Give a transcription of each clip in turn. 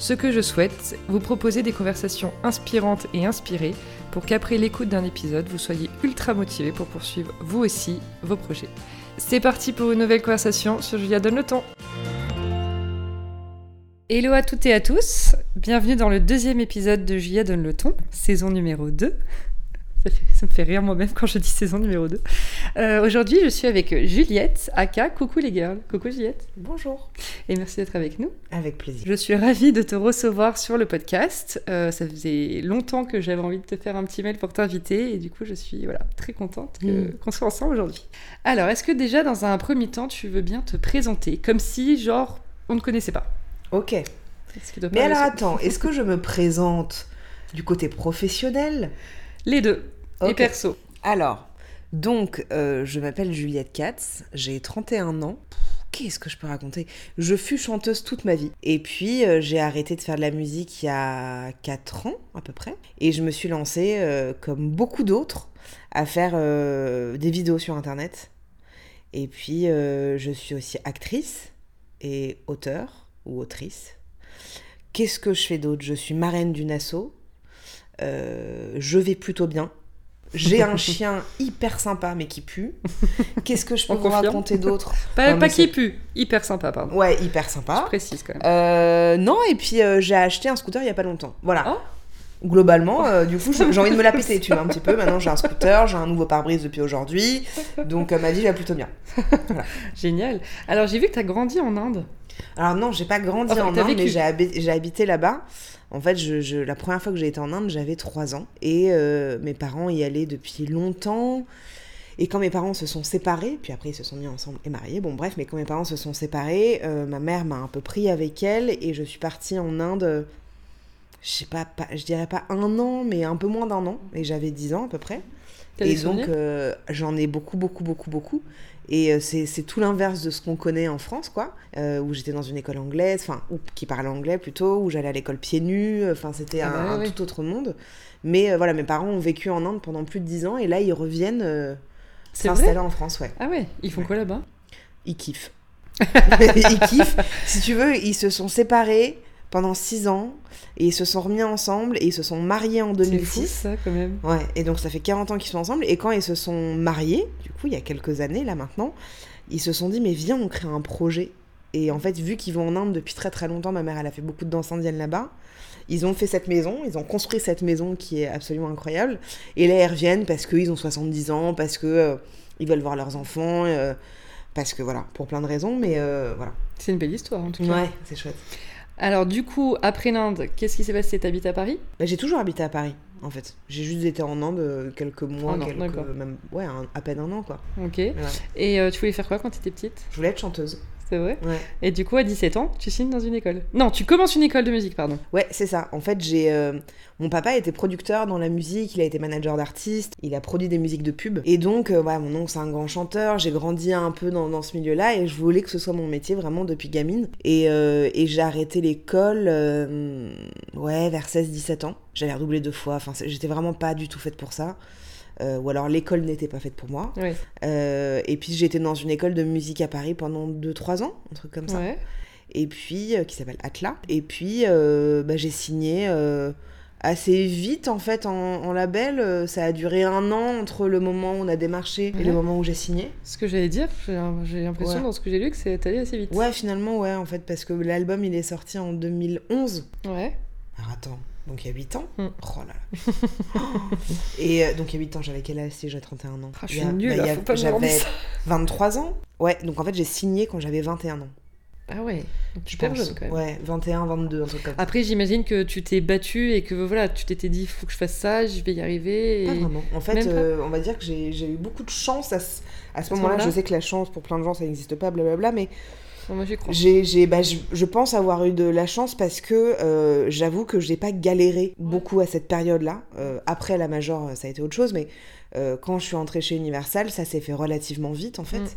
Ce que je souhaite, vous proposer des conversations inspirantes et inspirées pour qu'après l'écoute d'un épisode, vous soyez ultra motivé pour poursuivre vous aussi vos projets. C'est parti pour une nouvelle conversation sur Julia Donne le temps. Hello à toutes et à tous, bienvenue dans le deuxième épisode de Julia Donne le ton, saison numéro 2. Ça, me fait rire moi-même quand je dis saison numéro 2. Euh, aujourd'hui, je suis avec Juliette, aka Coucou les girls. Coucou Juliette. Bonjour. Et merci d'être avec nous. Avec plaisir. Je suis ravie de te recevoir sur le podcast. Euh, ça faisait longtemps que j'avais envie de te faire un petit mail pour t'inviter et du coup, je suis voilà, très contente mm. qu'on soit ensemble aujourd'hui. Alors, est-ce que déjà, dans un premier temps, tu veux bien te présenter comme si, genre, on ne connaissait pas? Ok. Mais alors attends, est-ce que je me présente du côté professionnel? Les deux. Et perso. Alors, donc, euh, je m'appelle Juliette Katz, j'ai 31 ans. Qu'est-ce que je peux raconter? Je fus chanteuse toute ma vie. Et puis, euh, j'ai arrêté de faire de la musique il y a 4 ans, à peu près. Et je me suis lancée, euh, comme beaucoup d'autres, à faire des vidéos sur Internet. Et puis, je suis aussi actrice et auteur ou autrice. Qu'est-ce que je fais d'autre? Je suis marraine d'une asso je vais plutôt bien. J'ai un chien hyper sympa mais qui pue. Qu'est-ce que je peux vous raconter d'autre? Pas, qui pue, hyper sympa, pardon. Ouais, hyper sympa. Je précise quand même. Euh, non, et puis euh, j'ai acheté un scooter il y a pas longtemps. Voilà. Oh. Globalement, du coup, j'ai envie de me la péter, tu vois, un petit peu. Maintenant, j'ai un scooter, j'ai un nouveau pare-brise depuis aujourd'hui. Donc, ma vie va plutôt bien. Génial. Alors, j'ai vu que tu as grandi en Inde. Alors, non, j'ai pas grandi en Inde, mais j'ai habité là-bas. En fait, je, la première fois que j'ai été en Inde, j'avais 3 ans. Et euh, mes parents y allaient depuis longtemps. Et quand mes parents se sont séparés, puis après ils se sont mis ensemble et mariés, bon bref, mais quand mes parents se sont séparés, euh, ma mère m'a un peu pris avec elle et je suis partie en Inde, je sais pas, je dirais pas un an, mais un peu moins d'un an, et j'avais 10 ans à peu près. Et donc euh, j'en ai beaucoup, beaucoup, beaucoup, beaucoup. Et euh, c'est tout l'inverse de ce qu'on connaît en France, quoi. Euh, où j'étais dans une école anglaise, enfin, ou qui parlait anglais plutôt, où j'allais à l'école pieds nus. Enfin, c'était ah un, bah tout autre monde. Mais euh, voilà, mes parents ont vécu en Inde pendant plus de 10 ans et là, ils reviennent s'installer en France, ouais. Ah ouais Ils font quoi là-bas? Ils kiffent. ils kiffent. Si tu veux, ils se sont séparés pendant 6 ans et ils se sont remis ensemble et ils se sont mariés en 2006. C'est fou ça quand même. Ouais, et donc ça fait 40 ans qu'ils sont ensemble et quand ils se sont mariés, du coup il y a quelques années là maintenant, ils se sont dit mais viens on crée un projet. Et en fait vu qu'ils vont en Inde depuis très très longtemps, ma mère elle a fait beaucoup de danse indienne là-bas. Ils ont fait cette maison, ils ont construit cette maison qui est absolument incroyable. Et là ils reviennent parce qu'ils ont 70 ans, parce que euh, ils veulent voir leurs enfants. Euh, parce que voilà, pour plein de raisons, mais euh, voilà. C'est une belle histoire en tout cas. Ouais, c'est chouette. Alors du coup, après l'Inde, qu'est-ce qui s'est passé? T'habites à Paris? Bah, J'ai toujours habité à Paris, en fait. J'ai juste été en Inde euh, quelques mois, quelques, même, ouais, à peine un an, quoi. Ok. Et euh, tu voulais faire quoi quand tu étais petite? Je voulais être chanteuse. C'est vrai Et du coup, à 17 ans, tu signes dans une école Non, tu commences une école de musique, pardon. Ouais, c'est ça. En fait, j'ai. Euh, mon papa était producteur dans la musique, il a été manager d'artistes, il a produit des musiques de pub. Et donc, euh, mon oncle, c'est un grand chanteur, j'ai grandi un peu dans, dans ce milieu-là et je voulais que ce soit mon métier vraiment depuis gamine. Et, euh, et j'ai arrêté l'école, ouais, vers 16-17 ans. J'avais redoublé deux fois, enfin, j'étais vraiment pas du tout faite pour ça. Euh, ou alors l'école n'était pas faite pour moi. Euh, et puis j'étais dans une école de musique à Paris pendant 2-3 ans, un truc comme ça. Et puis, euh, qui s'appelle Atla. Et puis, bah, j'ai signé assez vite en fait en, label. Ça a duré un an entre le moment où on a démarché et le moment où j'ai signé. Ce que j'allais dire, j'ai l'impression dans ce que j'ai lu que c'est allé assez vite. Ouais, finalement, ouais, en fait, parce que l'album il est sorti en 2011. Ouais. Alors attends, donc il y a 8 ans. Mm. Oh là là. et euh, donc il y a 8 ans, j'avais quel âge si j'avais 31 ans ah, Je suis nulle, bah, J'avais 23 ans. Ouais, donc en fait j'ai signé quand j'avais 21 ans. Ah ouais, super jeune quand même. Ouais, 21, 22, un truc comme ça. Après, j'imagine que tu t'es battu et que voilà, tu t'étais dit, il faut que je fasse ça, je vais y arriver. Pas vraiment. En fait, euh, on va dire que j'ai eu beaucoup de chance à ce, à ce moment-là. je sais que la chance, pour plein de gens, ça n'existe pas, blablabla, mais moi j'y crois. J'ai, bah, je, pense avoir eu de la chance parce que euh, j'avoue que j'ai pas galéré beaucoup à cette période-là. Euh, après la major, ça a été autre chose, mais euh, quand je suis entrée chez Universal, ça s'est fait relativement vite en fait.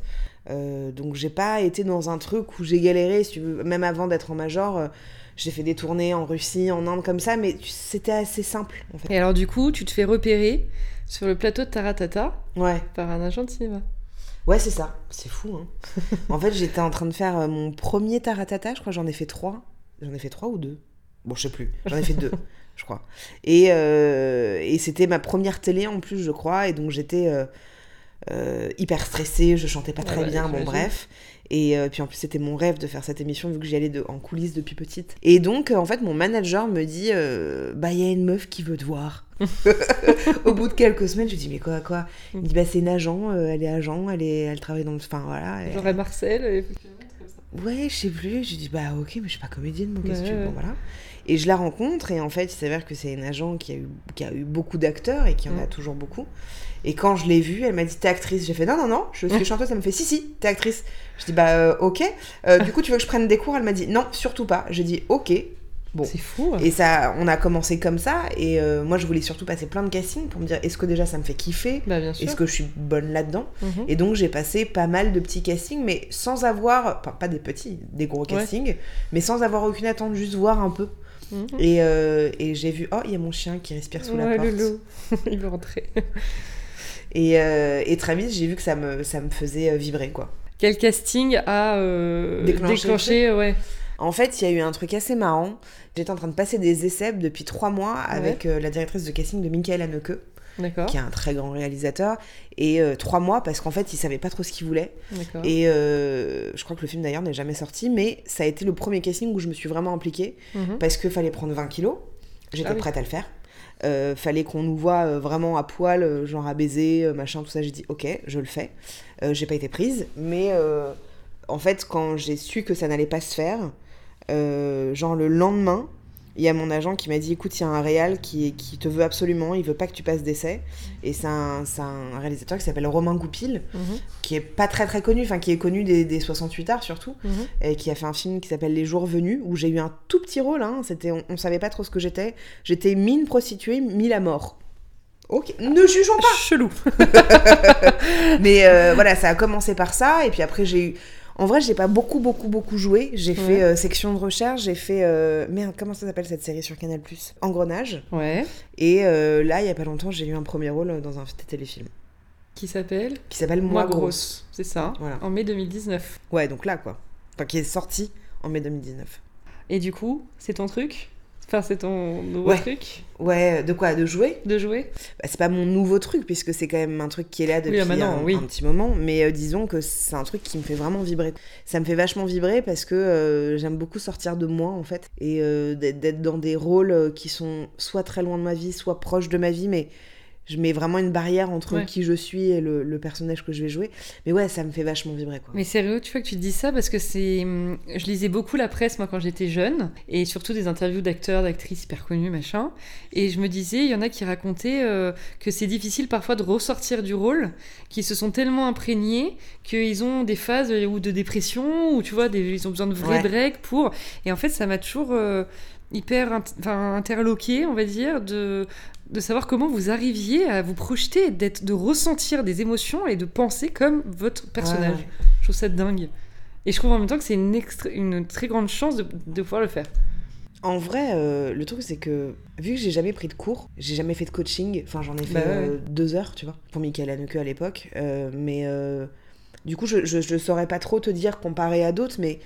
Mm. donc j'ai pas été dans un truc où j'ai galéré, si tu veux, même avant d'être en major. j'ai fait des tournées en Russie, en Inde comme ça, mais c'était assez simple. En fait. Et alors du coup, tu te fais repérer sur le plateau de Taratata ouais. par un agent de cinéma. Ouais, c'est ça. C'est fou. Hein. en fait, j'étais en train de faire euh, mon premier taratata. Je crois j'en ai fait trois. J'en ai fait trois ou deux Bon, je sais plus. J'en ai fait deux, je crois. Et, euh, et c'était ma première télé en plus, je crois. Et donc j'étais euh, hyper stressée. Je chantais pas très bah, bien. Bon, bref. Et puis en plus, c'était mon rêve de faire cette émission vu que j'y allais de, en coulisses depuis petite. Et donc, en fait, mon manager me dit Bah, il y a une meuf qui veut te voir. Au bout de quelques semaines, je dis mais quoi quoi? Il me dit bah c'est une agent, euh, elle est agent, elle est, elle travaille dans le, enfin voilà. Genre Marcel. Et... Ouais, je sais plus. Je dis bah ok, mais je suis pas comédienne, mon qu'est-ce bon, voilà. Et je la rencontre et en fait, il s'avère que c'est une agent qui a eu, qui a eu beaucoup d'acteurs et qui en a mm. toujours beaucoup. Et quand je l'ai vue, elle m'a dit t'es actrice. J'ai fait non non non, je suis chanteuse. Elle me fait si si, t'es actrice. Je dis bah euh, ok. Euh, du coup, tu veux que je prenne des cours? Elle m'a dit non, surtout pas. J'ai dit ok. Bon. C'est fou. Hein. Et ça, on a commencé comme ça. Et euh, moi, je voulais surtout passer plein de castings pour me dire est-ce que déjà ça me fait kiffer? Bah, Est-ce que je suis bonne là-dedans? Mhm. Et donc, j'ai passé pas mal de petits castings, mais sans avoir. pas des petits, des gros castings, mais sans avoir aucune attente, juste voir un peu. Et, euh, et j'ai vu oh, il y a mon chien qui respire sous la porte. Le il veut rentrer. et, euh, et très vite, j'ai vu que ça me, ça me faisait vibrer, quoi. Quel casting a déclenché, ouais. En fait, il y a eu un truc assez marrant. J'étais en train de passer des essais depuis trois mois avec euh, la directrice de casting de Michael Haneke. qui est un très grand réalisateur, et euh, trois mois parce qu'en fait il savait pas trop ce qu'il voulait. Et euh, je crois que le film d'ailleurs n'est jamais sorti, mais ça a été le premier casting où je me suis vraiment impliquée mhm. parce qu'il fallait prendre 20 kilos. J'étais ah prête à le faire. fallait qu'on nous voit vraiment à poil, genre à baiser, machin, tout ça. J'ai dit ok, je le fais. j'ai pas été prise, mais en fait quand j'ai su que ça n'allait pas se faire, euh, genre le lendemain, il y a mon agent qui m'a dit écoute, il y a un réal qui, qui te veut absolument, il veut pas que tu passes d'essai. Et c'est un, un, réalisateur qui s'appelle Romain Goupil, mhm. qui est pas très très connu, enfin qui est connu des, des 68 arts surtout, mhm. et qui a fait un film qui s'appelle Les Jours Venus, où j'ai eu un tout petit rôle, hein, c'était, on, savait pas trop ce que j'étais. J'étais mine prostituée, mille à mort. Ok, ne jugeons pas Chelou Mais euh, voilà, ça a commencé par ça, et puis après j'ai eu en vrai, j'ai pas beaucoup, beaucoup, beaucoup joué. J'ai fait euh, section de recherche, j'ai fait. Euh... Merde, comment ça s'appelle cette série sur Canal Engrenage. Ouais. Et euh, là, il y a pas longtemps, j'ai eu un premier rôle dans un téléfilm. Qui s'appelle? Qui s'appelle Moi, grosse. C'est ça. Voilà. En mai 2019. Ouais, donc là, quoi. Enfin, qui est sorti en mai 2019. Et du coup, c'est ton truc? Enfin, c'est ton nouveau truc Ouais, de quoi De jouer De jouer bah, C'est pas mon nouveau truc, puisque c'est quand même un truc qui est là depuis un, petit moment. Mais euh, disons que c'est un truc qui me fait vraiment vibrer. Ça me fait vachement vibrer parce que euh, j'aime beaucoup sortir de moi, en fait. Et euh, d'être dans des rôles qui sont soit très loin de ma vie, soit proches de ma vie, mais je mets vraiment une barrière entre qui je suis et le, personnage que je vais jouer. Mais ouais, ça me fait vachement vibrer. Quoi. Mais sérieux, tu vois que tu dis ça parce que c'est. Hum, je lisais beaucoup la presse, moi, quand j'étais jeune, et surtout des interviews d'acteurs, d'actrices hyper connus, machin. Et je me disais, il y en a qui racontaient euh, que c'est difficile parfois de ressortir du rôle, qui se sont tellement imprégnés qu'ils ont des phases euh, ou de dépression, ou tu vois, ils ont besoin de vrais breaks pour. Et en fait, ça m'a toujours. Euh, hyper interloqué, on va dire, de, de savoir comment vous arriviez à vous projeter, d'être, de ressentir des émotions et de penser comme votre personnage. Je trouve ça dingue. Et je trouve en même temps que c'est une, une très grande chance de, de pouvoir le faire. En vrai, euh, le truc c'est que vu que j'ai jamais pris de cours, j'ai jamais fait de coaching, enfin j'en ai fait bah euh, deux heures, tu vois, pour Michael Haneke à l'époque, euh, mais du coup je, je, saurais pas trop te dire comparé à d'autres, mais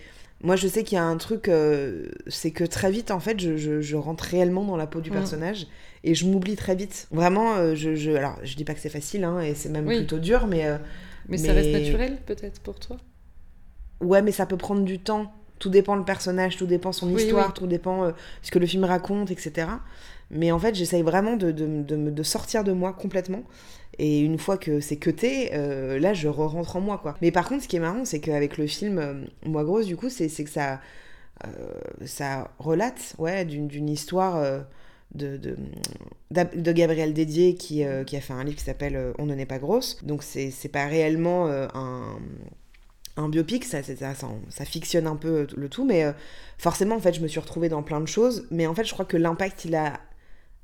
moi, je sais qu'il y a un truc, euh, c'est que très vite, en fait, je, je, rentre réellement dans la peau du mm. personnage et je m'oublie très vite. Vraiment, euh, je, je, alors, je dis pas que c'est facile, hein, et c'est même plutôt dur, mais, euh, mais. ça reste naturel, peut-être, pour toi? Ouais, mais ça peut prendre du temps. Tout dépend le personnage, tout dépend son histoire, tout dépend ce que le film raconte, etc. Mais en fait, j'essaye vraiment de, de, de, de, sortir de moi complètement. Et une fois que c'est cuté, euh, là, je re-rentre en moi, quoi. Mais par contre, ce qui est marrant, c'est qu'avec le film euh, Moi Grosse, du coup, c'est que ça, euh, ça relate, ouais, d'une histoire de, de, de, Gabriel Dédier qui, qui a fait un livre qui s'appelle On ne n'est pas grosse. Donc, c'est pas réellement un un biopic, ça, ça, ça, ça, fictionne un peu le tout, mais forcément, en fait, je me suis retrouvée dans plein de choses. Mais en fait, je crois que l'impact, il a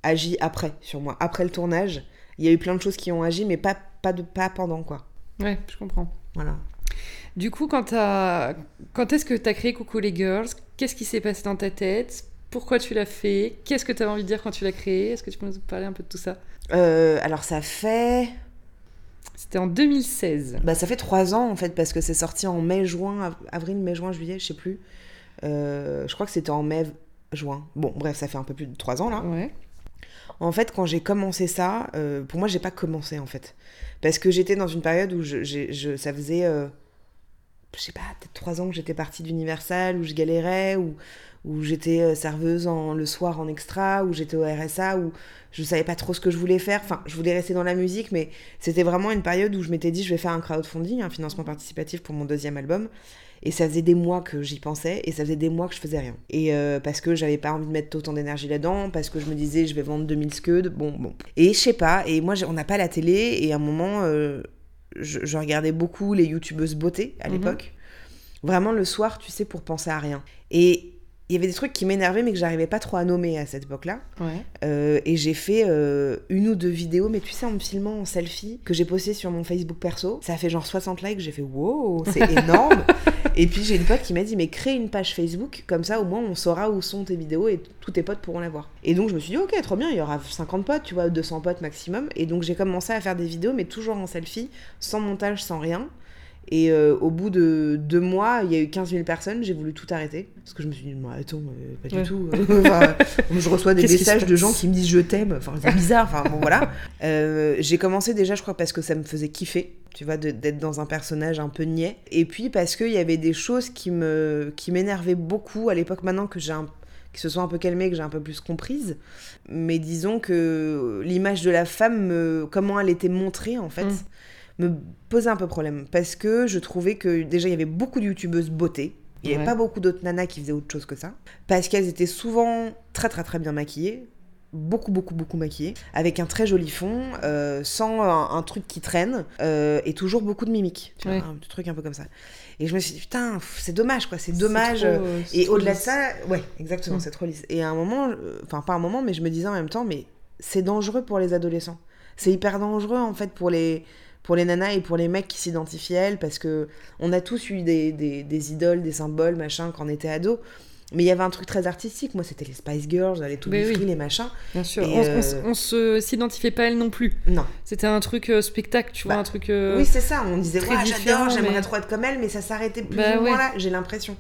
agi après sur moi, après le tournage. Il y a eu plein de choses qui ont agi, mais pas, pas, de, pas pendant, quoi. Ouais, je comprends. Voilà. Du coup, quand, quand est-ce que tu as créé Coucou les Girls? Qu'est-ce qui s'est passé dans ta tête? Pourquoi tu l'as fait Qu'est-ce que tu avais envie de dire quand tu l'as créé Est-ce que tu peux nous parler un peu de tout ça? Euh, Alors, ça fait. C'était en 2016. Bah, ça fait trois ans en fait, parce que c'est sorti en mai, juin, avril, mai, juin, juillet, je sais plus. Euh, je crois que c'était en mai, juin. Bon, bref, ça fait un peu plus de trois ans là. Ouais. En fait, quand j'ai commencé ça, euh, pour moi, j'ai pas commencé en fait. Parce que j'étais dans une période où je, je ça faisait je sais pas, peut-être trois ans que j'étais partie d'Universal, où je galérais, où, où j'étais euh, serveuse en, le soir en extra, où j'étais au RSA, où je savais pas trop ce que je voulais faire. Enfin, je voulais rester dans la musique, mais c'était vraiment une période où je m'étais dit, je vais faire un crowdfunding, un financement participatif pour mon deuxième album. Et ça faisait des mois que j'y pensais, et ça faisait des mois que je faisais rien. Et euh, parce que j'avais pas envie de mettre autant d'énergie là-dedans, parce que je me disais, je vais vendre 2000 scuds, bon, bon. Et je sais pas, et moi, on n'a pas la télé, et à un moment, euh, je, regardais beaucoup les youtubeuses beauté à mhm. l'époque. Vraiment le soir, tu sais, pour penser à rien. Et il y avait des trucs qui m'énervaient mais que j'arrivais pas trop à nommer à cette époque-là. Euh, et j'ai fait euh, une ou deux vidéos, mais tu sais, en me filmant en selfie, que j'ai posté sur mon Facebook perso. Ça a fait genre 60 likes, j'ai fait wow, c'est énorme. et puis j'ai une pote qui m'a dit, mais crée une page Facebook, comme ça au moins on saura où sont tes vidéos et tous tes potes pourront la voir. Et donc je me suis dit, ok, trop bien, il y aura 50 potes, tu vois, 200 potes maximum. Et donc j'ai commencé à faire des vidéos, mais toujours en selfie, sans montage, sans rien. Et euh, au bout de deux mois, il y a eu 15 000 personnes, j'ai voulu tout arrêter. Parce que je me suis dit, non, attends, euh, pas du tout. je reçois des messages de gens qui me disent je t'aime. Enfin, c'est bizarre. Enfin, bon, voilà. Euh, j'ai commencé déjà, je crois, parce que ça me faisait kiffer, tu vois, d'être dans un personnage un peu niais. Et puis parce qu'il y avait des choses qui me qui m'énervaient beaucoup à l'époque, maintenant que j'ai un qui se sont un peu calmées, que j'ai un peu plus comprises. Mais disons que l'image de la femme, comment elle était montrée, en fait, mm me posait un peu problème. Parce que je trouvais que déjà, il y avait beaucoup de youtubeuses beauté. Il n'y avait pas beaucoup d'autres nanas qui faisaient autre chose que ça. Parce qu'elles étaient souvent très très très bien maquillées. Beaucoup, beaucoup, beaucoup maquillées. Avec un très joli fond, euh, sans un, truc qui traîne. Euh, et toujours beaucoup de mimiques. Tu vois, un petit truc un peu comme ça. Et je me suis dit, putain, c'est dommage, quoi. C'est dommage. et au-delà de ça, ouais, exactement, mm. c'est trop lisse. Et à un moment, euh, enfin, pas un moment, mais je me disais en même temps, mais c'est dangereux pour les adolescents. C'est hyper dangereux, en fait, pour les pour les nanas et pour les mecs qui s'identifient à elles, parce que on a tous eu des, des, idoles, des symboles, machin, quand on était ado. Mais il y avait un truc très artistique. Moi, c'était les Spice Girls, les tout oui. les machins. Bien sûr. on, euh, on, se s'identifiait pas à elles non plus. Non. C'était un truc euh, spectacle, tu vois, bah, un truc. Euh, oui, c'est ça. On disait, ouais, j'adore, j'aimerais trop être comme elle, mais ça s'arrêtait plus bah ou moins là, j'ai l'impression.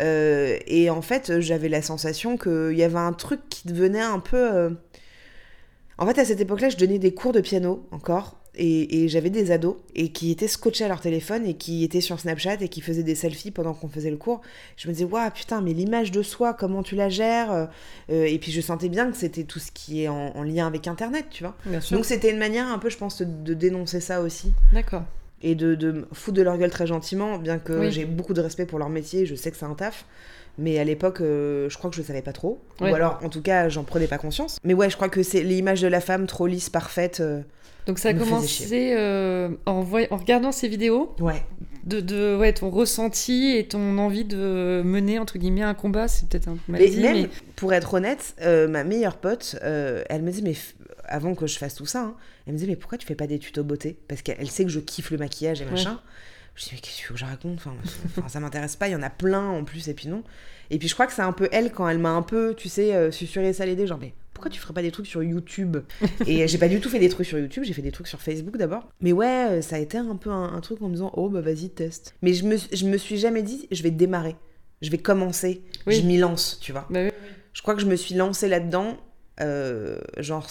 et en fait, j'avais la sensation qu'il y avait un truc qui devenait un peu. En fait, à cette époque-là, je donnais des cours de piano encore et, j'avais des ados et qui étaient scotchés à leur téléphone et qui étaient sur Snapchat et qui faisaient des selfies pendant qu'on faisait le cours. Je me disais, waouh, putain, mais l'image de soi, comment tu la gères euh, Et puis je sentais bien que c'était tout ce qui est en, lien avec Internet, tu vois. Donc c'était une manière un peu, je pense, de, dénoncer ça aussi. D'accord. Et de, de foutre de leur gueule très gentiment, bien que j'ai beaucoup de respect pour leur métier, je sais que c'est un taf. Mais à l'époque, euh, je crois que je savais pas trop. Ou alors, en tout cas, j'en prenais pas conscience. Mais ouais, je crois que c'est l'image de la femme trop lisse, parfaite. Euh, donc ça a commencé euh, en, en, regardant ces vidéos. Ouais. De, de, ouais, ton ressenti et ton envie de mener entre guillemets un combat, c'est peut-être un peu mal dit, mais... pour être honnête, euh, ma meilleure pote, euh, elle me dit mais avant que je fasse tout ça, hein, elle me disait mais pourquoi tu fais pas des tutos beauté? Parce qu'elle sait que je kiffe le maquillage et machin. Je dis mais qu'est-ce que je raconte? Enfin, ça m'intéresse pas. Il y en a plein en plus et puis non. Et puis je crois que c'est un peu elle quand elle m'a un peu, tu sais, susurré ça l'idée genre mais pourquoi tu ferais pas des trucs sur YouTube Et j'ai pas du tout fait des trucs sur YouTube, j'ai fait des trucs sur Facebook d'abord. Mais ouais, euh, ça a été un peu un, truc en me disant, oh bah vas-y, teste. Mais je me, je me suis jamais dit, je vais démarrer, je vais commencer, je m'y lance, tu vois. Bah je crois que je me suis lancée là-dedans, euh, genre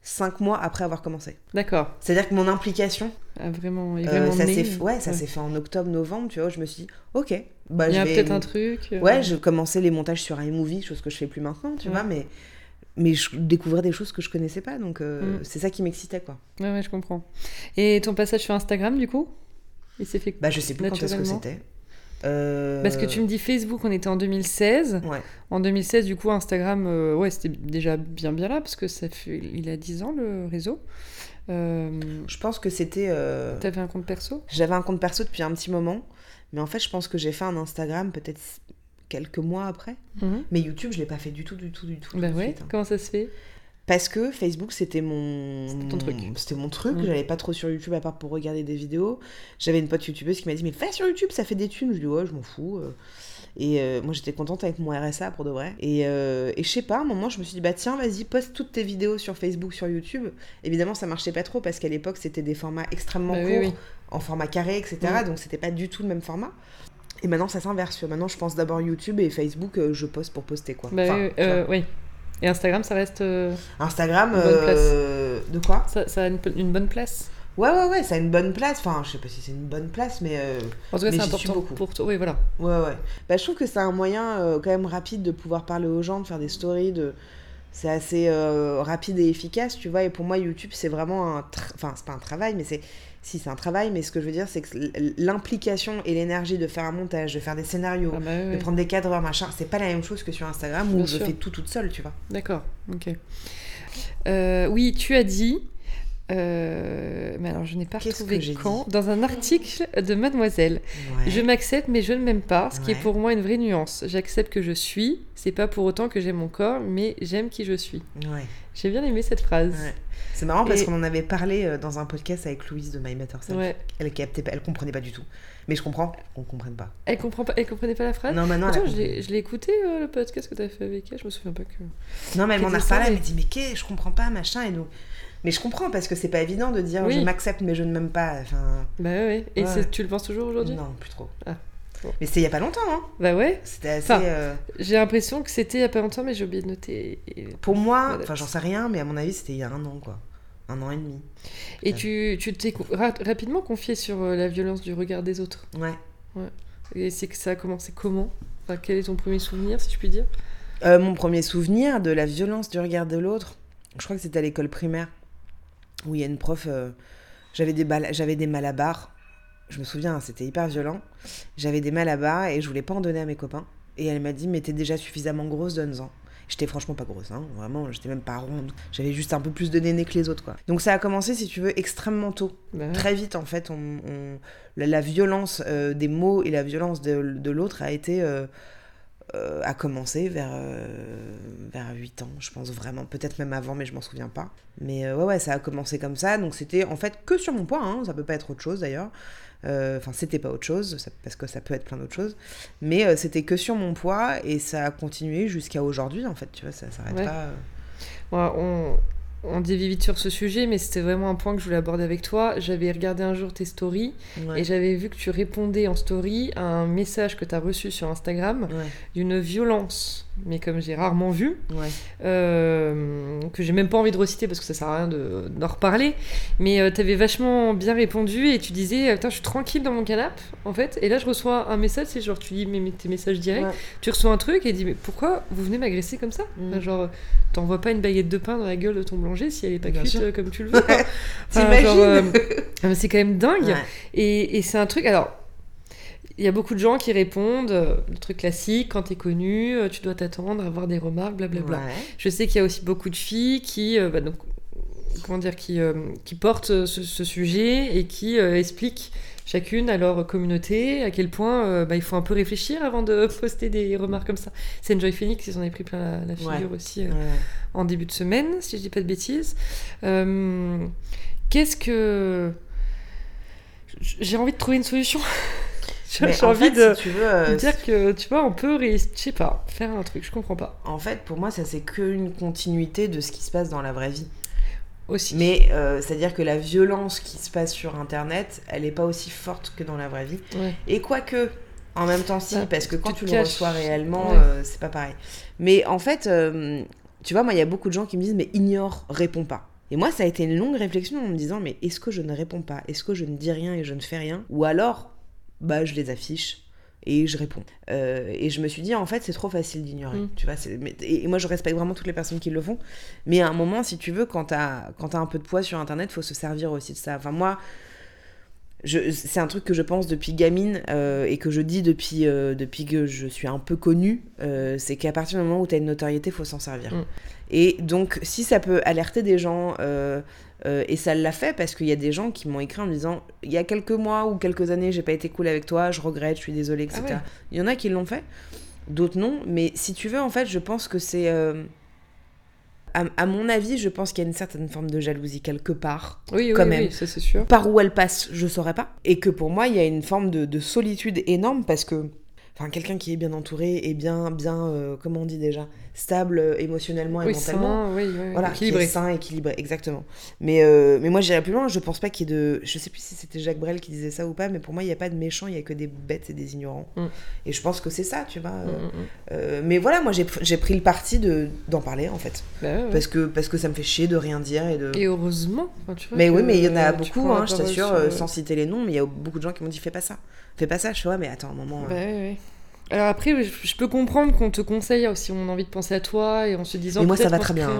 cinq mois après avoir commencé. D'accord. C'est-à-dire que mon implication. A vraiment, euh, ça s'est fait, ouais, ça s'est fait en octobre, novembre, tu vois. Je me suis dit, ok. Bah, Il y a peut-être un truc. Ouais, je commençais les montages sur iMovie, chose que je fais plus maintenant, tu vois, mais mais je découvrais des choses que je connaissais pas, donc euh, mm. c'est ça qui m'excitait, quoi. Ouais, ouais, je comprends. Et ton passage sur Instagram, du coup? Il s'est fait Bah, je sais plus quand est-ce que c'était. Euh... Parce que tu me dis Facebook, on était en 2016. Ouais. En 2016, du coup, Instagram, euh, ouais, c'était déjà bien bien là, parce que ça fait, il a 10 ans, le réseau. Je pense que c'était. T'avais un compte perso? J'avais un compte perso depuis un petit moment. Mais en fait, je pense que j'ai fait un Instagram peut-être quelques mois après. Mhm. Mais YouTube, je l'ai pas fait du tout, du tout, du tout. Bah ouais, hein. comment ça se fait? Parce que Facebook, c'était mon... C'était truc. C'était mon truc. Mhm. J'allais pas trop sur YouTube à part pour regarder des vidéos. J'avais une pote youtubeuse qui m'a dit Mais fais sur YouTube, ça fait des thunes. Je lui dis Ouais, je m'en fous. Euh. Et euh, moi, j'étais contente avec mon RSA pour de vrai. Et, euh, et je sais pas, à un moment, je me suis dit, bah tiens, vas-y, poste toutes tes vidéos sur Facebook, sur YouTube. Évidemment, ça marchait pas trop parce qu'à l'époque, c'était des formats extrêmement bah courts, en format carré, etc. Donc, c'était pas du tout le même format. Et maintenant, ça s'inverse. Maintenant, je pense d'abord YouTube et Facebook, euh, je poste pour poster, quoi. Bah oui. Et Instagram, ça reste. Instagram, de quoi? Ça, ça, a une bonne place? Ouais, ouais, ouais, ça a une bonne place. Enfin, je sais pas si c'est une bonne place, mais. Euh, en tout cas, c'est important beaucoup. pour toi. Oui, voilà. Ouais, ouais. Bah, je trouve que c'est un moyen euh, quand même rapide de pouvoir parler aux gens, de faire des stories. De... C'est assez euh, rapide et efficace, tu vois. Et pour moi, YouTube, c'est vraiment un. Enfin, c'est pas un travail, mais c'est. Si, c'est un travail, mais ce que je veux dire, c'est que l'implication et l'énergie de faire un montage, de faire des scénarios, ah bah de prendre des cadres, machin, c'est pas la même chose que sur Instagram où je fais tout toute seule, tu vois. D'accord, ok. oui, tu as dit euh, mais alors, je n'ai pas retrouvé quand. Dans un article de Mademoiselle. Je m'accepte, mais je ne m'aime pas, ce qui est pour moi une vraie nuance. J'accepte que je suis, c'est pas pour autant que j'aime mon corps, mais j'aime qui je suis. J'ai bien aimé cette phrase. C'est marrant parce qu'on en avait parlé euh, dans un podcast avec Louise de My Matter Elle captait pas, elle comprenait pas du tout. Mais je comprends qu'on comprenne pas. Elle comprend pas, elle comprenait pas la phrase? Non, maintenant. je l'ai écouté euh, le podcast que tu as fait avec elle. Je me souviens pas que. Non, mais elle m'en a reparlé. Elle m'a dit mais qu'est, je comprends pas machin et donc. Mais je comprends parce que c'est pas évident de dire je m'accepte mais je ne m'aime pas. Enfin... Bah oui, et tu le penses toujours aujourd'hui? Non, plus trop. Ah, mais c'était il y a pas longtemps, hein Bah ouais. C'était assez. Euh, j'ai l'impression que c'était il y a pas longtemps, mais j'ai oublié de noter. Pour moi, enfin j'en sais rien, mais à mon avis c'était il y a un an quoi. Un an et demi. Et tu t'es rapidement confié sur euh, la violence du regard des autres? Ouais. ouais. Et c'est que ça a commencé comment? Enfin, Quel est ton premier souvenir, si je puis dire? Euh, Mon premier souvenir de la violence du regard de l'autre, je crois que c'était à l'école primaire où il y a une prof, euh, j'avais des, j'avais des malabars, je me souviens, c'était hyper violent, j'avais des malabars et je voulais pas en donner à mes copains. Et elle m'a dit, mais t'es déjà suffisamment grosse, donne-en. J'étais franchement pas grosse, hein, vraiment, j'étais même pas ronde. J'avais juste un peu plus de néné que les autres, quoi. Donc ça a commencé, si tu veux, extrêmement tôt. Bah Très vite, en fait, on, La, violence euh, des mots et la violence de, de l'autre a été euh, euh, a commencé vers, euh, vers 8 ans, je pense vraiment, peut-être même avant, mais je m'en souviens pas. Mais euh, ouais, ouais, ça a commencé comme ça, donc c'était en fait que sur mon poids, hein, ça peut pas être autre chose d'ailleurs. Enfin, c'était pas autre chose, parce que ça peut être plein d'autres choses, mais c'était que sur mon poids et ça a continué jusqu'à aujourd'hui en fait, tu vois, ça s'arrête pas. on, on dit vite sur ce sujet, mais c'était vraiment un point que je voulais aborder avec toi. J'avais regardé un jour tes stories et j'avais vu que tu répondais en story à un message que tu as reçu sur Instagram d'une violence mais comme j'ai rarement vu, euh, que j'ai même pas envie de reciter parce que ça sert à rien d'en reparler, mais euh, tu avais vachement bien répondu et tu disais, putain, je suis tranquille dans mon canapé, en fait, et là je reçois un message, c'est genre, tu lis mes, tes messages directs, tu reçois un truc et dis, mais pourquoi vous venez m'agresser comme ça? Mm. Genre, t'envoies pas une baguette de pain dans la gueule de ton boulanger si elle est pas cuite euh, comme tu le veux. c'est quand même dingue, et, et c'est un truc, alors il y a beaucoup de gens qui répondent euh, le truc classique quand t'es connu, euh, tu dois t'attendre à avoir des remarques, blablabla. Je sais qu'il y a aussi beaucoup de filles qui, euh, bah, donc, comment dire, qui, qui portent ce, sujet et qui expliquent chacune à leur communauté à quel point bah, il faut un peu réfléchir avant de poster des remarques comme ça. C'est Joy Phoenix, ils en avaient pris plein la, figure aussi en début de semaine, si je dis pas de bêtises. Qu'est-ce que j'ai envie de trouver une solution J'ai envie de tu veux, euh, dire que, tu vois, on peut, je sais pas, faire un truc, je comprends pas. En fait, pour moi, ça c'est qu'une continuité de ce qui se passe dans la vraie vie. Aussi. Mais euh, c'est-à-dire que la violence qui se passe sur Internet, elle n'est pas aussi forte que dans la vraie vie. Et quoique, en même temps, si, parce que quand tu, le reçois réellement, euh, c'est pas pareil. Mais en fait, tu vois, moi, il y a beaucoup de gens qui me disent, mais ignore, réponds pas. Et moi, ça a été une longue réflexion en me disant, mais est-ce que je ne réponds pas? Est-ce que je ne dis rien et je ne fais rien? Ou alors, bah, je les affiche et je réponds. Euh, et je me suis dit, en fait, c'est trop facile d'ignorer. Mm. Tu vois, et, moi, je respecte vraiment toutes les personnes qui le font. Mais à un moment, si tu veux, quand t'as as un peu de poids sur Internet, faut se servir aussi de ça. Enfin, moi, c'est un truc que je pense depuis gamine euh, et que je dis depuis, euh, depuis que je suis un peu connue, euh, c'est qu'à partir du moment où tu as une notoriété, il faut s'en servir. Mm. Et donc, si ça peut alerter des gens, et ça l'a fait parce qu'il y a des gens qui m'ont écrit en me disant il y a quelques mois ou quelques années, j'ai pas été cool avec toi, je regrette, je suis désolée, etc. Ah il y en a qui l'ont fait, d'autres non. Mais si tu veux, en fait, je pense que c'est à, mon avis, je pense qu'il y a une certaine forme de jalousie quelque part. Oui, quand même. ça c'est sûr. Par où elle passe, je saurais pas. Et que pour moi, il y a une forme de solitude énorme parce que enfin quelqu'un qui est bien entouré et bien bien euh, comment on dit déjà stable euh, émotionnellement et mentalement. oui, voilà équilibré. sain équilibré exactement. Mais euh, mais moi j'irais plus loin. Je pense pas qu'il y ait de je sais plus si c'était Jacques Brel qui disait ça ou pas mais pour moi il n'y a pas de méchants il y a que des bêtes et des ignorants. Mm. et je pense que c'est ça tu vois mm, mm, mais voilà moi j'ai pris le parti de d'en parler en fait. Bah parce que parce que ça me fait chier de rien dire et de et heureusement tu vois mais oui mais il y en a beaucoup hein, je t'assure sans citer les noms mais il y a beaucoup de gens qui m'ont dit fais pas ça. Fais pas ça je vois mais attends un moment bah, oui, alors après, je peux comprendre qu'on te conseille si on a envie de penser à toi et en se disant. Mais moi, ça va très bien.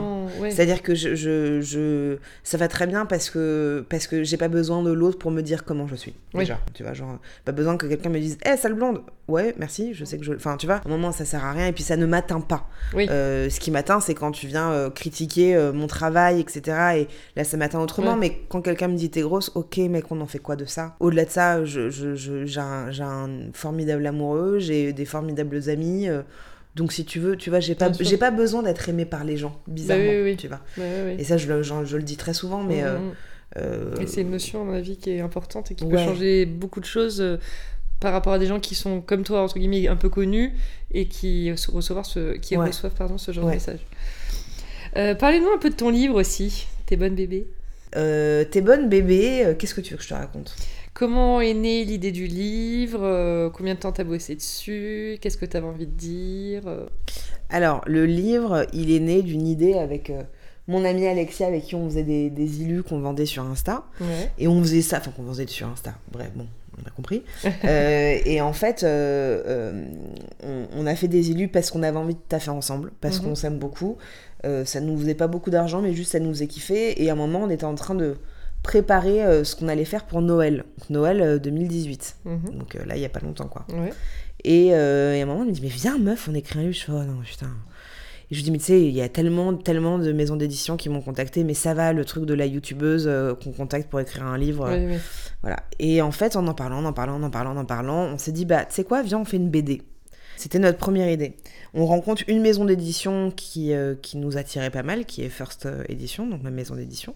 C'est-à-dire que je, je, ça va très bien parce que parce que j'ai pas besoin de l'autre pour me dire comment je suis. Déjà, tu vois, genre pas besoin que quelqu'un me dise, hé, sale blonde. Ouais, merci. Je sais que je. Enfin, tu vois, un moment, ça sert à rien et puis ça ne m'atteint pas. Euh, ce qui m'atteint, c'est quand tu viens euh, critiquer euh, mon travail, etc. Et là, ça m'atteint autrement. Mais quand quelqu'un me dit t'es grosse, ok, mec, on en fait quoi de ça? Au-delà de ça, j'ai je, un, un formidable amoureux, j'ai des formidables amis. Euh, donc si tu veux, tu vois, j'ai pas, j'ai pas besoin d'être aimé par les gens, bizarrement, bah oui, tu vois. Bah et ça, je le, je, le dis très souvent, mais. Euh, euh, et c'est une notion, à mon avis, qui est importante et qui peut changer beaucoup de choses par rapport à des gens qui sont comme toi, entre guillemets, un peu connus et qui, recevoir ce, qui reçoivent pardon, ce genre de message. Parlez-nous un peu de ton livre aussi, Tes bonnes bébés. Tes bonnes bébés, qu'est-ce que tu veux que je te raconte? Comment est née l'idée du livre euh, Combien de temps t'as bossé dessus Qu'est-ce que t'avais envie de dire Alors, le livre, il est né d'une idée avec euh, mon amie Alexia, avec qui on faisait des, des illus qu'on vendait sur Insta. Et on faisait ça, enfin qu'on vendait sur Insta. Bref, bon, on a compris. Euh, et en fait, on, a fait des illus parce qu'on avait envie de taffer ensemble, parce mhm. qu'on s'aime beaucoup. ça nous faisait pas beaucoup d'argent, mais juste ça nous faisait kiffer. Et à un moment, on était en train de préparer euh, ce qu'on allait faire pour Noël. Noël 2018. Euh, mhm. Donc euh, là, il y a pas longtemps, quoi. Et, à un moment, on me dit, mais viens, meuf, on écrit un livre. Je fais, oh non, putain. Et je lui dis, mais tu sais, il y a tellement, tellement de maisons d'édition qui m'ont contacté, mais ça va, le truc de la youtubeuse qu'on contacte pour écrire un livre. Voilà. Et en fait, en en parlant, en en parlant, en en parlant, en parlant, on s'est dit, bah, tu sais quoi, viens, on fait une BD. C'était notre première idée. On rencontre une maison d'édition qui, qui nous attirait pas mal, qui est First Edition, donc ma maison d'édition.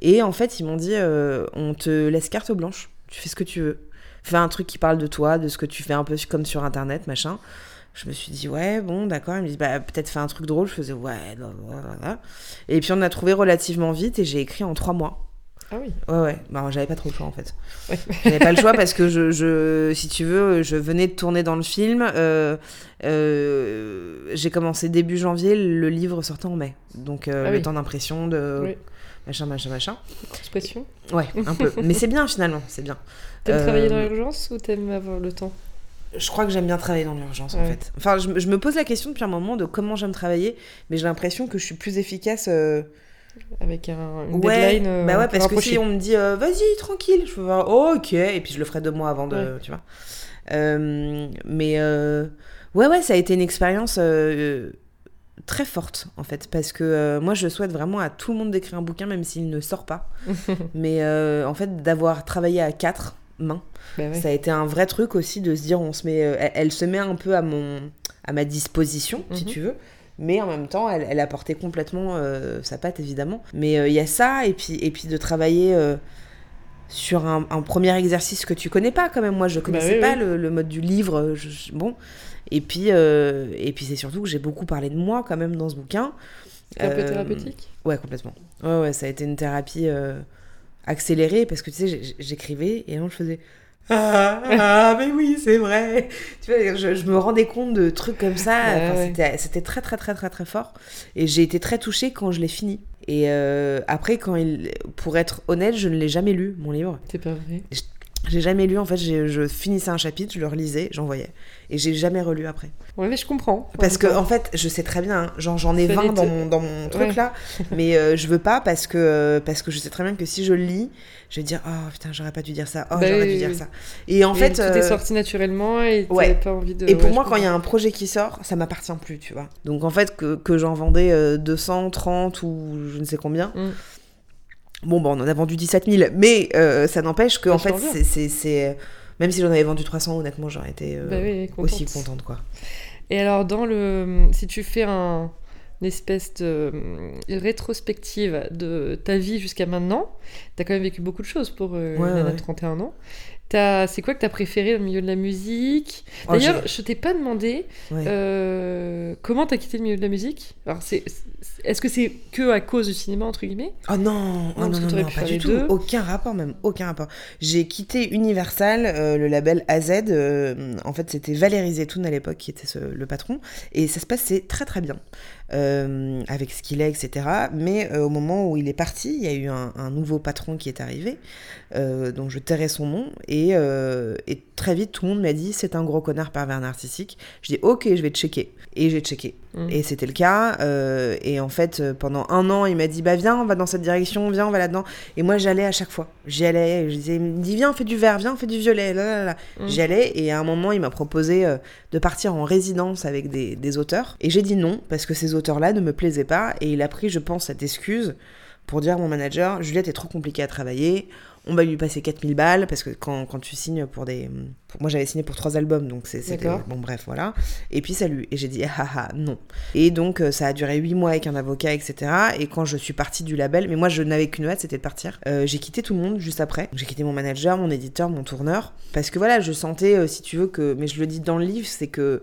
Et en fait, ils m'ont dit euh, on te laisse carte blanche, tu fais ce que tu veux. Fais un truc qui parle de toi, de ce que tu fais un peu comme sur internet, machin. Je me suis dit ouais, bon, d'accord. Ils me disent bah peut-être fais un truc drôle. Je faisais ouais, voilà. Et puis on a trouvé relativement vite et j'ai écrit en trois mois. Ah oui. Ouais, ouais. Bah, j'avais pas trop le choix en fait. J'avais pas le choix parce que je, je, si tu veux, je venais de tourner dans le film. Euh, euh, j'ai commencé début janvier, le livre sortait en mai. Donc ah le temps d'impression de. Oui machin, machin, machin. Expression Ouais, un peu. Mais c'est bien finalement, c'est bien. T'aimes travailler dans euh, l'urgence ou t'aimes avoir le temps? Je crois que j'aime bien travailler dans l'urgence en fait. Enfin, je, me pose la question depuis un moment de comment j'aime travailler, mais j'ai l'impression que je suis plus efficace. Euh, Avec un, une deadline. Euh, bah ouais, parce que si on me dit vas-y, tranquille, je peux voir, oh, ok, et puis je le ferai deux mois avant de. Tu vois. mais ouais, ouais, ça a été une expérience très forte en fait parce que euh, moi je souhaite vraiment à tout le monde d'écrire un bouquin même s'il ne sort pas. Mais euh, en fait d'avoir travaillé à quatre mains bah ça a été un vrai truc aussi de se dire on se met euh, elle, se met un peu à mon à ma disposition si mhm. tu veux mais en même temps elle, elle a porté complètement sa patte évidemment. Mais il y a ça et puis et puis de travailler sur un, premier exercice que tu connais pas quand même. Moi je bah connaissais pas Le, mode du livre bon et puis, euh, et puis c'est surtout que j'ai beaucoup parlé de moi quand même dans ce bouquin. un peu euh, thérapeutique Ouais, complètement. Ouais, ouais, ça a été une thérapie euh, accélérée parce que tu sais, j'écrivais et là je faisais. Ah, ah, mais oui, c'est vrai. Tu vois, je, me rendais compte de trucs comme ça. C'était très, très, très, très, très fort. Et j'ai été très touchée quand je l'ai fini. Et après, quand il, pour être honnête, je ne l'ai jamais lu, mon livre. C'est pas vrai J'ai jamais lu, en fait, je finissais un chapitre, je le relisais, j'envoyais. Et j'ai jamais relu après. Ouais, mais je comprends. Parce que, en fait, je sais très bien, hein, j'en ai 20 dans mon, dans mon truc là, mais euh, je veux pas parce que, euh, parce que je sais très bien que si je le lis, je vais dire, oh putain, j'aurais pas dû dire ça, oh, bah j'aurais dû dire ça. Et en fait. Tout est euh, sorti naturellement et ouais. pas envie de. Et pour moi, quand il y a un projet qui sort, ça m'appartient plus, tu vois. Donc en fait, que, que j'en vendais 230 ou je ne sais combien. Mm. Bon, bon, on en a vendu 17 000, mais ça n'empêche que, en fait, c'est même si j'en avais vendu 300, honnêtement, j'aurais été euh, bah aussi contente, quoi. Et alors, dans le, si tu fais un, une espèce de euh, rétrospective de ta vie jusqu'à maintenant, tu as quand même vécu beaucoup de choses pour euh, 31 ans. C'est quoi que tu as préféré au milieu de la musique? Oh, D'ailleurs, je t'ai pas demandé euh, comment tu as quitté le milieu de la musique? Alors, c'est est-ce que c'est que à cause du cinéma, entre guillemets? Oh non, oh non, non, non, pas du tout. Aucun rapport, même aucun rapport. J'ai quitté Universal, euh, le label AZ. Euh, en fait, c'était Valérie Zetoun à l'époque qui était le patron. Et ça se passait très très bien. Euh, avec ce qu'il est, etc. Mais au moment où il est parti, il y a eu un, nouveau patron qui est arrivé, dont je tairai son nom. Et, et très vite, tout le monde m'a dit c'est un gros connard pervers narcissique. Je dis ok, je vais checker. Et j'ai checké. Mm. Et c'était le cas. Euh, et en fait, euh, pendant un an, il m'a dit Bah, viens, on va dans cette direction, viens, on va là-dedans. Et moi, j'allais à chaque fois. J'y allais. Je disais, il me dit Viens, on fait du vert, viens, on fait du violet. Là, là, mm. J'y allais. Et à un moment, il m'a proposé euh, de partir en résidence avec des, des auteurs. Et j'ai dit non, parce que ces auteurs-là ne me plaisaient pas. Et il a pris, je pense, cette excuse pour dire à mon manager Juliette est trop compliquée à travailler on va lui passer 4000 balles parce que quand, quand tu signes pour des. moi j'avais signé pour trois albums donc c'était. Bon bref voilà. Et puis salut. Et j'ai dit ah, ah ah non. Et donc euh, ça a duré 8 mois avec un avocat etc. Et quand je suis partie du label, mais moi je n'avais qu'une hâte c'était de partir. Euh, j'ai quitté tout le monde juste après. J'ai quitté mon manager, mon éditeur, mon tourneur. Parce que voilà, je sentais euh, si tu veux que. Mais je le dis dans le livre, c'est que.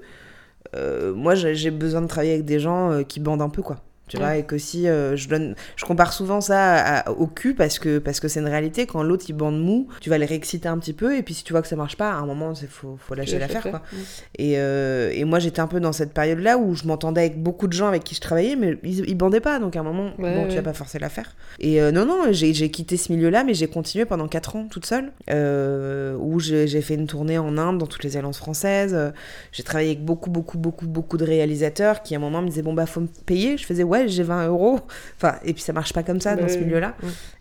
Moi j'ai besoin de travailler avec des gens qui bandent un peu quoi tu vois et que si euh, je donne je compare souvent ça au cul parce que parce que c'est une réalité. Quand l'autre il bande mou tu vas les réexciter un petit peu et puis si tu vois que ça marche pas à un moment il faut, faut lâcher l'affaire quoi. et, euh, et moi j'étais un peu dans cette période là où je m'entendais avec beaucoup de gens avec qui je travaillais mais ils, ils bandaient pas. Donc à un moment bon tu vas pas forcer l'affaire. Et euh, non non j'ai quitté ce milieu là mais j'ai continué pendant 4 ans toute seule où j'ai fait une tournée en Inde dans toutes les alliances françaises. J'ai travaillé avec beaucoup beaucoup beaucoup beaucoup de réalisateurs qui à un moment me disaient bon bah faut me payer. Je faisais ouais j'ai 20 euros. Enfin, et puis ça marche pas comme ça dans ce milieu-là.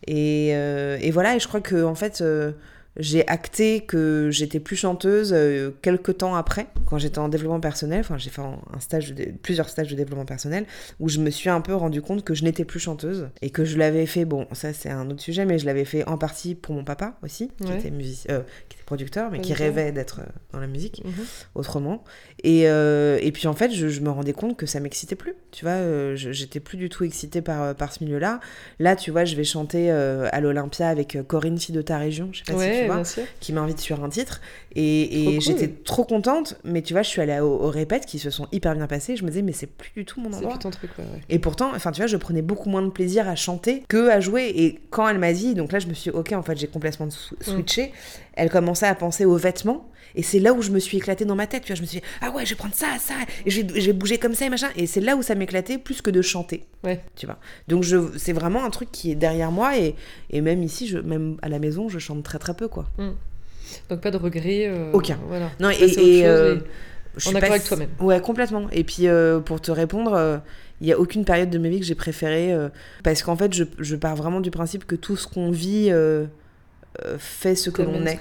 Et, euh, et, voilà, et je crois que en fait, euh, j'ai acté que j'étais plus chanteuse euh, quelques temps après, quand j'étais en développement personnel. Enfin, j'ai fait un stage de, plusieurs stages de développement personnel où je me suis un peu rendu compte que je n'étais plus chanteuse et que je l'avais fait. Bon, ça c'est un autre sujet, mais je l'avais fait en partie pour mon papa aussi, qui était musicien, producteur, mais qui rêvait d'être euh, dans la musique mhm. autrement. Et, euh, et, puis en fait, je, me rendais compte que ça m'excitait plus. Tu vois, euh, j'étais plus du tout excitée par, par ce milieu-là. Là, tu vois, je vais chanter à l'Olympia avec Corinne, fille de ta région, je sais pas si tu vois, qui m'invite sur un titre. Et, et j'étais trop contente, mais tu vois, je suis allée aux, aux, répètes qui se sont hyper bien passées. Je me disais, mais c'est plus du tout mon endroit. Plus ton truc, Et pourtant, enfin, tu vois, je prenais beaucoup moins de plaisir à chanter que à jouer. Et quand elle m'a dit, donc là, je me suis dit, ok, en fait, j'ai complètement mm. switché elle commençait à penser aux vêtements. Et c'est là où je me suis éclatée dans ma tête. Tu vois, je me suis dit, ah ouais, je vais prendre ça, ça. Et j'ai bougé comme ça et machin. Et c'est là où ça m'éclatait plus que de chanter. Ouais. Tu vois. Donc c'est vraiment un truc qui est derrière moi. Et, et même ici, je, même à la maison, je chante très très peu, quoi. Mm. Donc pas de regret. Euh, Aucun. Voilà. Non, et. Euh, je suis avec toi-même. Ouais, complètement. Et puis euh, pour te répondre il n'y a aucune période de ma vie que j'ai préférée parce qu'en fait je, je, pars vraiment du principe que tout ce qu'on vit euh, fait ce que l'on est.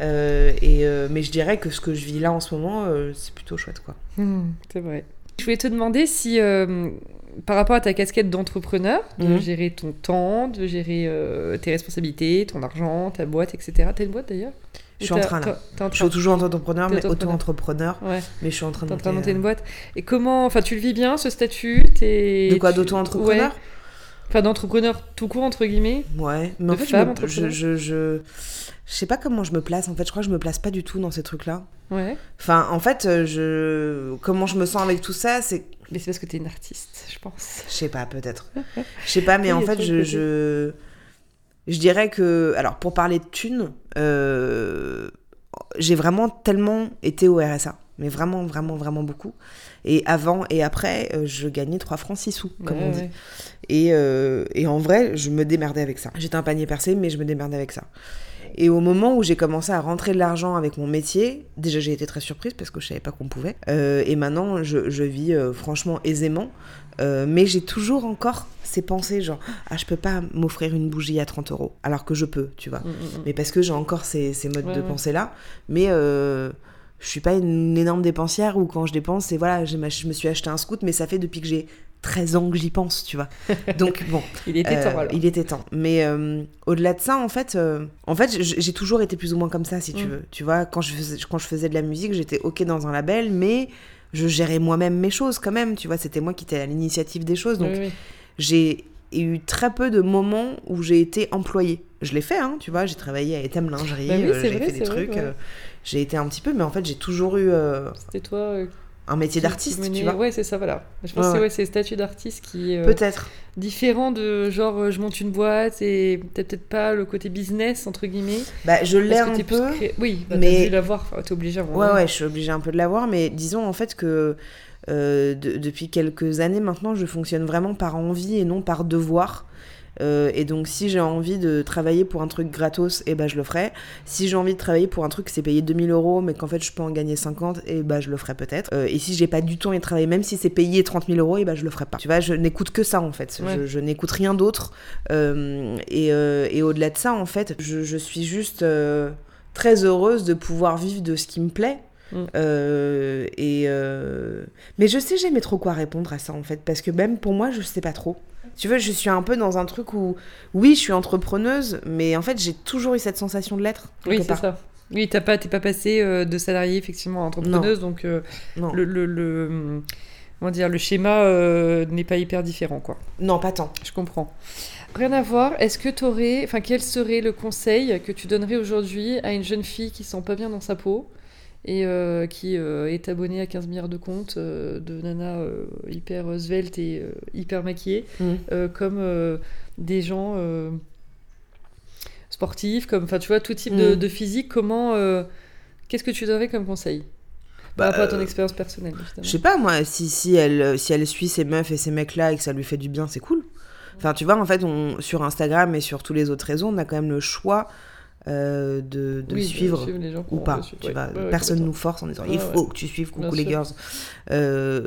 Euh, et, euh, mais je dirais que ce que je vis là en ce moment, c'est plutôt chouette. quoi. C'est vrai. Je voulais te demander si, par rapport à ta casquette d'entrepreneur, de mhm. gérer ton temps, de gérer tes responsabilités, ton argent, ta boîte, etc. T'as une boîte d'ailleurs? Je suis en train là. Je suis toujours entrepreneur, mais auto-entrepreneur. Mais je suis en train de, monter, une boîte. Et comment, enfin, tu le vis bien ce statut? De quoi, d'auto-entrepreneur? Enfin, d'entrepreneur tout court, entre guillemets. Ouais, mais en fait, je, je, je, je, sais pas comment je me place. En fait, je crois que je me place pas du tout dans ces trucs-là. Ouais. Enfin, en fait, euh, je... comment je me sens avec tout ça, c'est. Mais c'est parce que t'es une artiste, je pense. Je sais pas, peut-être. Je sais pas, mais en fait, je, je. Je dirais que. Alors, pour parler de thunes, euh, j'ai vraiment tellement été au RSA. Mais vraiment, vraiment, vraiment beaucoup. Et avant et après, euh, je gagnais 3 francs 6 sous, comme on dit. Et, euh, et, en vrai, je me démerdais avec ça. J'étais un panier percé, mais je me démerdais avec ça. Et au moment où j'ai commencé à rentrer de l'argent avec mon métier, déjà j'ai été très surprise parce que je savais pas qu'on pouvait. et maintenant, je, je vis franchement aisément. mais j'ai toujours encore ces pensées genre ah je peux pas m'offrir une bougie à 30 euros alors que je peux tu vois mm, mm, mm. mais parce que j'ai encore ces, ces modes de pensée là mais euh, je suis pas une énorme dépensière ou quand je dépense c'est voilà je me suis acheté un scout mais ça fait depuis que j'ai 13 ans que j'y pense tu vois. Donc bon il était temps euh, il était temps. Mais euh, au-delà de ça en fait euh, en fait j'ai toujours été plus ou moins comme ça si tu veux. Tu vois quand je faisais quand je faisais de la musique j'étais ok dans un label mais je gérais moi-même mes choses quand même tu vois. C'était moi qui étais à l'initiative des choses. Donc j'ai eu très peu de moments où j'ai été employée. Je l'ai fait, hein, tu vois, j'ai travaillé à Etem Lingerie, bah euh, j'ai fait des trucs, euh, j'ai été un petit peu, mais en fait j'ai toujours eu... Euh, C'était toi un métier d'artiste, tu vois. Ouais, c'est ça, voilà. Je pense que c'est le statut d'artiste qui est peut-être différent de genre je monte une boîte et peut-être pas le côté business entre guillemets. Bah, je l'ai un peu. Oui, bah, mais tu l'avoir, t'es obligé. À ouais, ouais, je suis obligée un peu de l'avoir, mais disons en fait que euh, depuis quelques années maintenant, je fonctionne vraiment par envie et non par devoir. Euh, et donc, si j'ai envie de travailler pour un truc gratos, et eh ben, je le ferai. Si j'ai envie de travailler pour un truc qui s'est payé 2000 euros, mais qu'en fait je peux en gagner 50, et eh ben, je le ferai peut-être. Euh, et si j'ai pas du tout envie de travailler, même si c'est payé 30 000 euros, et eh ben, je le ferai pas. Tu vois, je n'écoute que ça en fait. Je, n'écoute rien d'autre. et, et au-delà de ça, en fait, je, je suis juste très heureuse de pouvoir vivre de ce qui me plaît. Mm. Euh, et euh, Mais je sais jamais trop quoi répondre à ça en fait, parce que même pour moi, je sais pas trop. Tu vois, je suis un peu dans un truc où, oui, je suis entrepreneuse, mais en fait, j'ai toujours eu cette sensation de l'être. Oui, c'est ça. Oui, t'as pas, t'es pas passé euh, de salarié effectivement à entrepreneuse, donc Le, le, le, comment dire, le schéma n'est pas hyper différent, quoi. Non, pas tant. Je comprends. Rien à voir. Est-ce que tu aurais, enfin, quel serait le conseil que tu donnerais aujourd'hui à une jeune fille qui sent pas bien dans sa peau et euh, qui euh, est abonné à 15 milliards de comptes euh, de nana hyper svelte et hyper maquillée, mm. comme des gens sportifs, comme, enfin, tu vois, tout type de, mm. physique. Comment, qu'est-ce que tu donnerais comme conseil par rapport à ton expérience personnelle Je sais pas, moi, si, si, elle, si elle suit ces meufs et ces mecs-là et que ça lui fait du bien, c'est cool. Enfin, tu vois, en fait, on, sur Instagram et sur tous les autres réseaux, on a quand même le choix euh, de, de suivre, ou pas. tu personne nous force en disant il faut que tu suives Coucou les girls. Euh,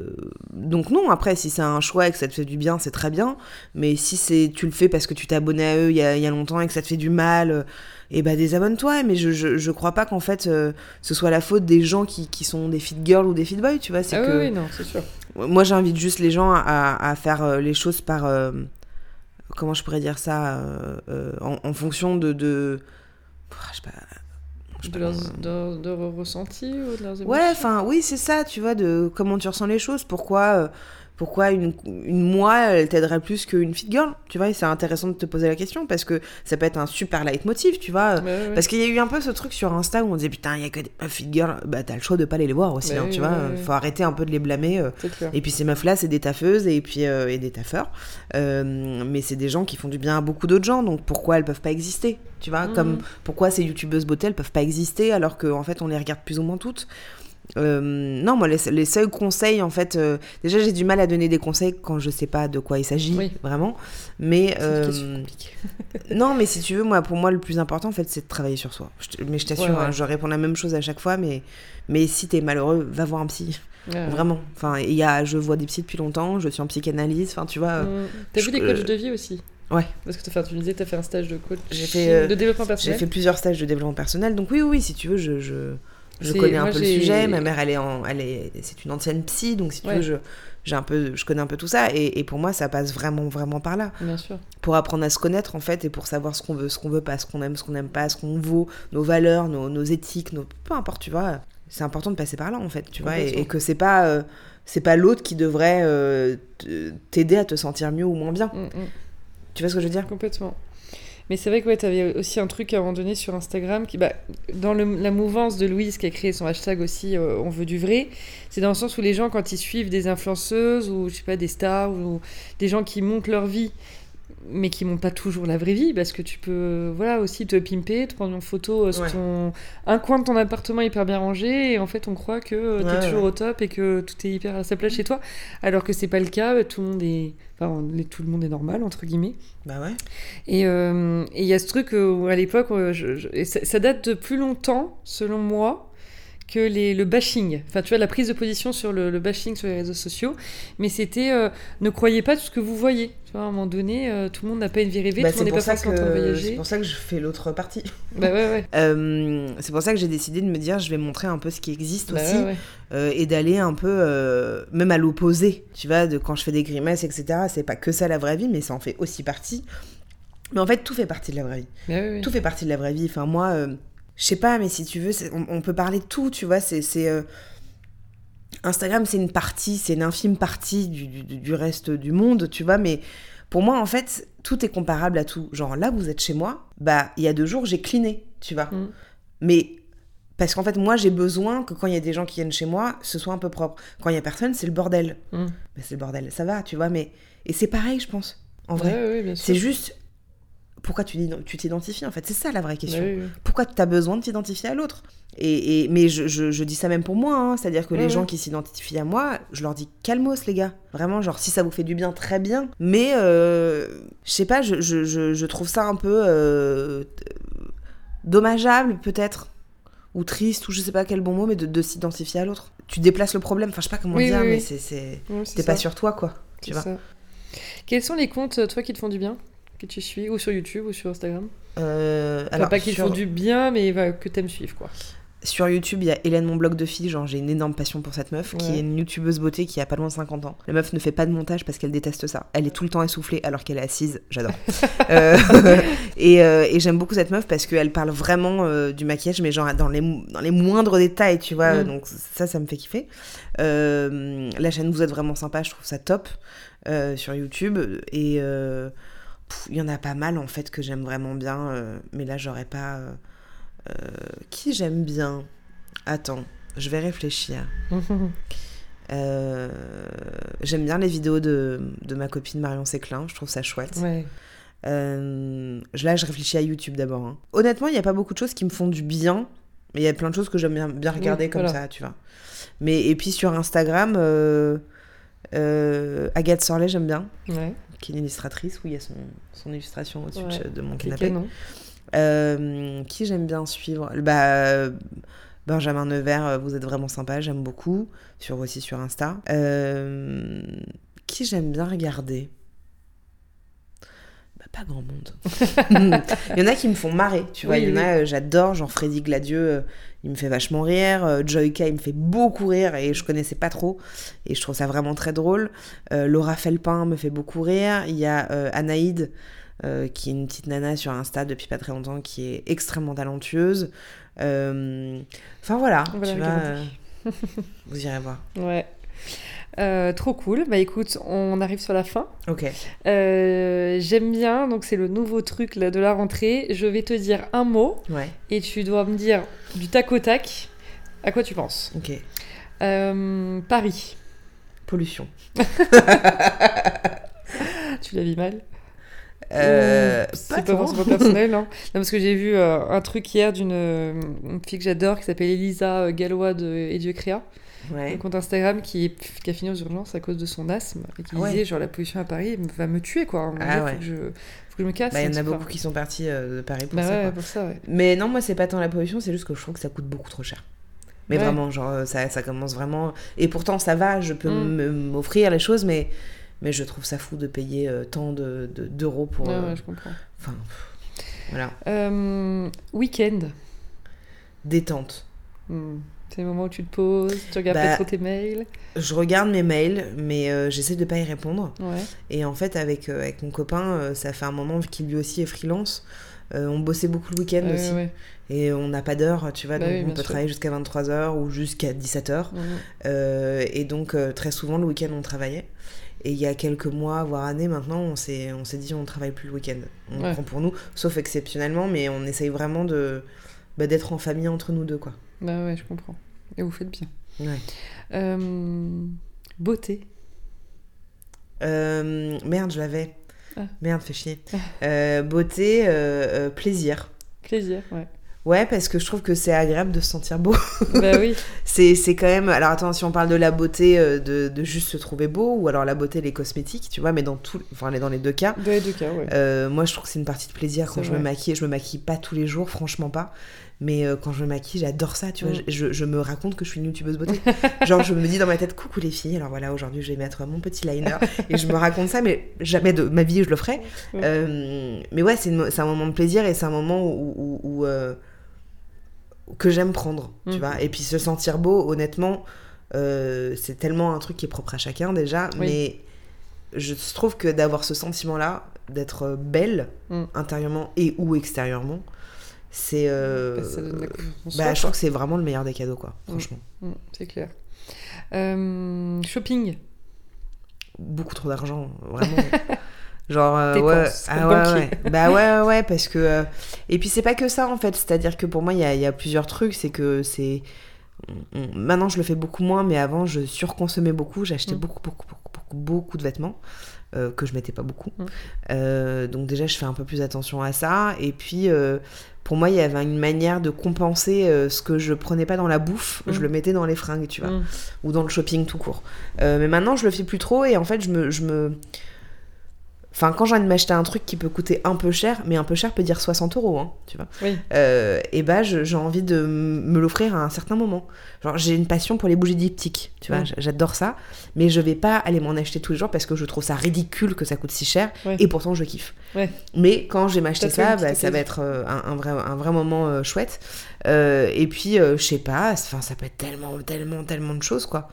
donc non, après, si c'est un choix et que ça te fait du bien, c'est très bien. Mais si c'est tu le fais parce que tu t'es abonné à eux il y, a, y a, longtemps et que ça te fait du mal, et eh bah ben, désabonne-toi. Mais je, je, je, crois pas qu'en fait euh, ce soit la faute des gens qui, qui sont des fit girls ou des fit boys, tu vois. C'est ah que... oui, non, c'est sûr. Moi, j'invite juste les gens à, à faire les choses par... comment je pourrais dire ça en, en, fonction de... de je sais pas, de, leurs, de, de, ressentis ou de leurs émotions? Ouais, enfin, oui, c'est ça, tu vois, de comment tu ressens les choses, pourquoi, euh, pourquoi une, une moi, elle t'aiderait plus qu'une fit girl, tu vois, et c'est intéressant de te poser la question, parce que ça peut être un super leitmotiv, tu vois, parce qu'il y a eu un peu ce truc sur Insta où on disait, putain, il y a que des fit girls, bah t'as le choix de pas aller les voir aussi, hein, tu vois, faut arrêter un peu de les blâmer, euh. et puis ces meufs-là, c'est des taffeuses, et puis, euh, et des taffeurs, mais c'est des gens qui font du bien à beaucoup d'autres gens, donc pourquoi elles peuvent pas exister tu vois, comme mhm. pourquoi ces youtubeuses beauté elles peuvent pas exister alors qu'en en fait on les regarde plus ou moins toutes. Euh, non, moi, les, seuls conseils, en fait, euh, déjà j'ai du mal à donner des conseils quand je sais pas de quoi il s'agit, vraiment. Mais euh, non, mais si tu veux, moi, pour moi, le plus important, en fait, c'est de travailler sur soi. mais je t'assure, hein, je réponds la même chose à chaque fois, mais mais si t'es malheureux, va voir un psy. Vraiment. Enfin, il y a, je vois des psys depuis longtemps, je suis en psychanalyse, enfin, tu vois. Mm. T'as vu des coachs de vie aussi? Ouais. Parce que tu disais tu as fait un stage de coach fait, de développement personnel. J'ai fait plusieurs stages de développement personnel. Donc oui, oui, si tu veux, je, je, je connais un peu le sujet. Ma mère, elle est, en, elle est, c'est une ancienne psy, donc si tu veux, je, j'ai un peu, je connais un peu tout ça. Et, et, pour moi, ça passe vraiment, vraiment par là. Bien sûr. Pour apprendre à se connaître, en fait, et pour savoir ce qu'on veut, ce qu'on veut pas, ce qu'on aime, ce qu'on n'aime pas, ce qu'on vaut, nos valeurs, nos, nos, éthiques, nos... peu importe, tu vois. C'est important de passer par là, en fait, tu vois. Et, que c'est pas... Euh, c'est pas l'autre qui devrait euh, t'aider à te sentir mieux ou moins bien. Mm, mm. Tu vois ce que je veux dire? Complètement. Mais c'est vrai que tu avais aussi un truc à un moment donné sur Instagram qui, bah, dans la mouvance de Louise qui a créé son hashtag aussi euh, On veut du vrai, c'est dans le sens où les gens, quand ils suivent des influenceuses ou je sais pas, des stars ou des gens qui montent leur vie mais qui montrent pas toujours la vraie vie, parce que tu peux voilà, aussi te pimper, te prendre une photo sur ton... un coin de ton appartement hyper bien rangé, et en fait on croit que tu es toujours au top et que tout est hyper à sa place chez toi, alors que c'est pas le cas, tout le monde est... Enfin, tout le monde est normal, entre guillemets. Bah ouais. Et il y a ce truc où à l'époque, ça, date de plus longtemps, selon moi, que les, le bashing. Enfin, tu vois, la prise de position sur le, bashing sur les réseaux sociaux. Mais c'était euh, ne croyez pas tout ce que vous voyez. Tu vois, à un moment donné, euh, tout le monde n'a pas une vie rêvée, bah, tout le monde n'est pas forcément en train de voyager. C'est pour ça que je fais l'autre partie. Bah ouais, ouais. Euh, c'est pour ça que j'ai décidé de me dire, je vais montrer un peu ce qui existe bah aussi. et d'aller un peu, même à l'opposé. Tu vois, de quand je fais des grimaces, etc. C'est pas que ça la vraie vie, mais ça en fait aussi partie. Mais en fait, tout fait partie de la vraie vie. Bah tout fait partie de la vraie vie. Enfin, moi je sais pas, mais si tu veux, on, peut parler de tout, tu vois. C'est euh, Instagram, c'est une partie, c'est une infime partie du, reste du monde, tu vois. Mais pour moi, en fait, tout est comparable à tout. Genre là, vous êtes chez moi, bah il y a deux jours, j'ai cliné, tu vois. Mm. Mais parce qu'en fait, moi, j'ai besoin que quand il y a des gens qui viennent chez moi, ce soit un peu propre. Quand il y a personne, c'est le bordel. Mm. Bah, c'est le bordel, ça va, tu vois. Mais et c'est pareil, je pense. En vrai, c'est juste pourquoi tu t'identifies en fait? C'est ça la vraie question. Pourquoi tu as besoin de t'identifier à l'autre? Et, Mais je, dis ça même pour moi, hein. c'est-à-dire que les gens qui s'identifient à moi, je leur dis calmos les gars. Vraiment, genre si ça vous fait du bien, très bien. Mais euh, je sais pas, je, trouve ça un peu euh, dommageable peut-être. Ou triste, ou je sais pas quel bon mot, mais de, s'identifier à l'autre. Tu déplaces le problème, enfin je sais pas comment dire, mais c'est. T'es pas sur toi quoi. Tu vois. Quels sont les comptes, toi, qui te font du bien? Que tu suis, ou sur YouTube, ou sur Instagram euh, alors, Pas qu'ils font du bien, mais que t'aimes suivre, quoi. Sur YouTube, il y a Hélène, mon blog de fille, genre j'ai une énorme passion pour cette meuf, qui est une youtubeuse beauté qui a pas loin de 50 ans. La meuf ne fait pas de montage parce qu'elle déteste ça. Elle est tout le temps essoufflée alors qu'elle est assise, j'adore. Euh, et, euh, et j'aime beaucoup cette meuf parce qu'elle parle vraiment euh, du maquillage, mais genre dans les, dans les moindres détails, tu vois. Mm. Donc ça, ça me fait kiffer. la chaîne Vous êtes vraiment sympa, je trouve ça top sur YouTube. Et il y en a pas mal en fait que j'aime vraiment bien, euh, mais là j'aurais pas. Euh, euh, qui j'aime bien? Attends, je vais réfléchir. j'aime bien les vidéos de, de, ma copine Marion Séclin, je trouve ça chouette. Ouais. là, je réfléchis à YouTube d'abord. Hein. Honnêtement, il n'y a pas beaucoup de choses qui me font du bien, mais il y a plein de choses que j'aime bien, bien regarder comme ça, tu vois. Mais, et puis sur Instagram, Agathe Sorlet, j'aime bien. Ouais qui est une illustratrice, où il y a son, son illustration au-dessus de mon canapé. Euh, qui j'aime bien suivre? Bah, Benjamin Nevers, euh, vous êtes vraiment sympa, j'aime beaucoup, sur, aussi sur Insta. Euh, qui j'aime bien regarder? Pas grand monde. il y en a qui me font marrer, tu vois, il y en a, j'adore, genre Freddy Gladieux, il me fait vachement rire. Euh, Joyka, il me fait beaucoup rire et je connaissais pas trop. Et je trouve ça vraiment très drôle. Euh, Laura Felpin me fait beaucoup rire. Il y a euh, Anaïd, qui est une petite nana sur Insta depuis pas très longtemps, qui est extrêmement talentueuse. Enfin voilà, vous irez voir. Ouais. Euh, trop cool. Bah écoute, on arrive sur la fin. Ok. Euh, j'aime bien, donc c'est le nouveau truc là, de la rentrée. Je vais te dire un mot. Ouais. Et tu dois me dire du tac au tac à quoi tu penses. Ok. Euh, Paris. Pollution. tu l'as vu mal c'est pas forcément personnel, hein. non, Parce que j'ai vu un truc hier d'une fille que j'adore qui s'appelle Elisa Gallois de Et Créa un compte Instagram qui, qui, a fini aux urgences à cause de son asthme et qui ah disait genre la pollution à Paris va me tuer quoi. Ah faut, que je, faut que je me casse. Bah, il y en a beaucoup qui sont partis euh, de Paris pour, bah ça, ouais, pour ça. Mais non, moi c'est pas tant la pollution, c'est juste que je trouve que ça coûte beaucoup trop cher. Mais vraiment, genre ça, ça, commence vraiment. Et pourtant ça va, je peux mm. m'offrir les choses, mais, mais je trouve ça fou de payer euh, tant d'euros de, d'euros pour. Ouais, euh, je comprends. Enfin, voilà. Week-end. Détente. Hmm. C'est le moment où tu te poses, tu regardes pas bah, trop tes mails Je regarde mes mails, mais euh, j'essaie de pas y répondre. Ouais. Et en fait, avec, euh, avec mon copain, euh, ça fait un moment qu'il lui aussi est freelance. on bossait beaucoup le week-end aussi. Et on n'a pas d'heure, tu vois, bah donc on peut travailler jusqu'à 23h ou jusqu'à 17h. et donc, très souvent, le week-end, on travaillait. Et il y a quelques mois, voire années maintenant, on s'est dit on travaille plus le week-end. On prend pour nous, sauf exceptionnellement, mais on essaye vraiment de bah, d'être en famille entre nous deux, quoi. Bah ouais, je comprends. Et vous faites bien. Ouais. Euh, beauté. Euh, merde, je l'avais. Ah. Merde, fais chier. Euh, beauté, plaisir. Plaisir, ouais. Ouais, parce que je trouve que c'est agréable de se sentir beau. bah oui. c'est, quand même. Alors attends, si on parle de la beauté, de, de, juste se trouver beau, ou alors la beauté, les cosmétiques, tu vois, mais dans, tout, enfin, dans les deux cas. Dans les deux cas, ouais. moi, je trouve que c'est une partie de plaisir quand je me maquille. Je me maquille pas tous les jours, franchement pas. Mais euh, quand je me maquille, j'adore ça, tu vois. Mm. Je, je, me raconte que je suis une youtubeuse beauté. Genre, je me dis dans ma tête, coucou les filles, alors voilà, aujourd'hui je vais mettre mon petit liner. et je me raconte ça, mais jamais de ma vie je le ferai. Euh, mais ouais, c'est un moment de plaisir et c'est un moment où, où, euh, que j'aime prendre, tu mm. vois. Et puis se sentir beau, honnêtement, c'est tellement un truc qui est propre à chacun déjà. Mais je trouve que d'avoir ce sentiment-là, d'être belle mm. intérieurement et ou extérieurement, c'est euh, bah, bah, je crois que c'est vraiment le meilleur des cadeaux quoi mm. franchement. Mm, c'est clair. Euh, shopping. Beaucoup trop d'argent vraiment. Genre euh, ouais, ah, ouais, ouais, bah ouais ouais parce que et puis c'est pas que ça en fait. C'est à dire que pour moi il y a, y a, plusieurs trucs. C'est que c'est maintenant je le fais beaucoup moins mais avant je surconsommais beaucoup. J'achetais mm. beaucoup, beaucoup beaucoup beaucoup beaucoup de vêtements euh, que je mettais pas beaucoup. Mm. Euh, donc déjà, je fais un peu plus attention à ça. Et puis, euh, pour moi, il y avait une manière de compenser ce que je prenais pas dans la bouffe, je mm. le mettais dans les fringues, tu vois, mm. ou dans le shopping tout court. mais maintenant, je le fais plus trop et en fait, je me, je me Enfin, quand j'ai envie de m'acheter un truc qui peut coûter un peu cher, mais un peu cher peut dire 60 euros, hein, tu vois. Euh, et bah, j'ai envie de me l'offrir à un certain moment. Genre, j'ai une passion pour les bougies diptyques, tu vois, j'adore ça, mais je vais pas aller m'en acheter tous les jours parce que je trouve ça ridicule que ça coûte si cher, et pourtant je kiffe. Mais quand je vais m'acheter ça, bah, ça va être euh, un, vrai, un vrai moment euh, chouette. et puis, je sais pas, ça peut être tellement, tellement, tellement de choses, quoi.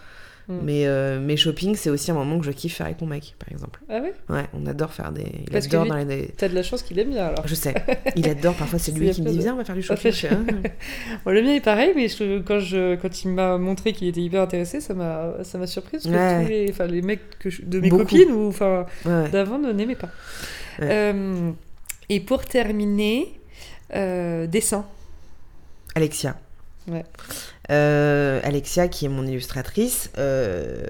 Mm. Mais, euh, mes shopping, c'est aussi un moment que je kiffe faire avec mon mec, par exemple. Ah oui Ouais, on adore faire des. Il Parce adore que dans les. T'as de la chance qu'il aime bien alors. Je sais. Il adore. Parfois, c'est lui qui me dit Viens, on va faire du shopping. bon, le mien est pareil, mais quand, je, quand il m'a montré qu'il était hyper intéressé, ça m'a surprise. Parce que tous les, enfin, les mecs que de mes copines ou enfin, d'avant ne n'aimaient pas. Euh, et pour terminer, euh, dessin. Alexia. Ouais. Euh, Alexia, qui est mon illustratrice, euh,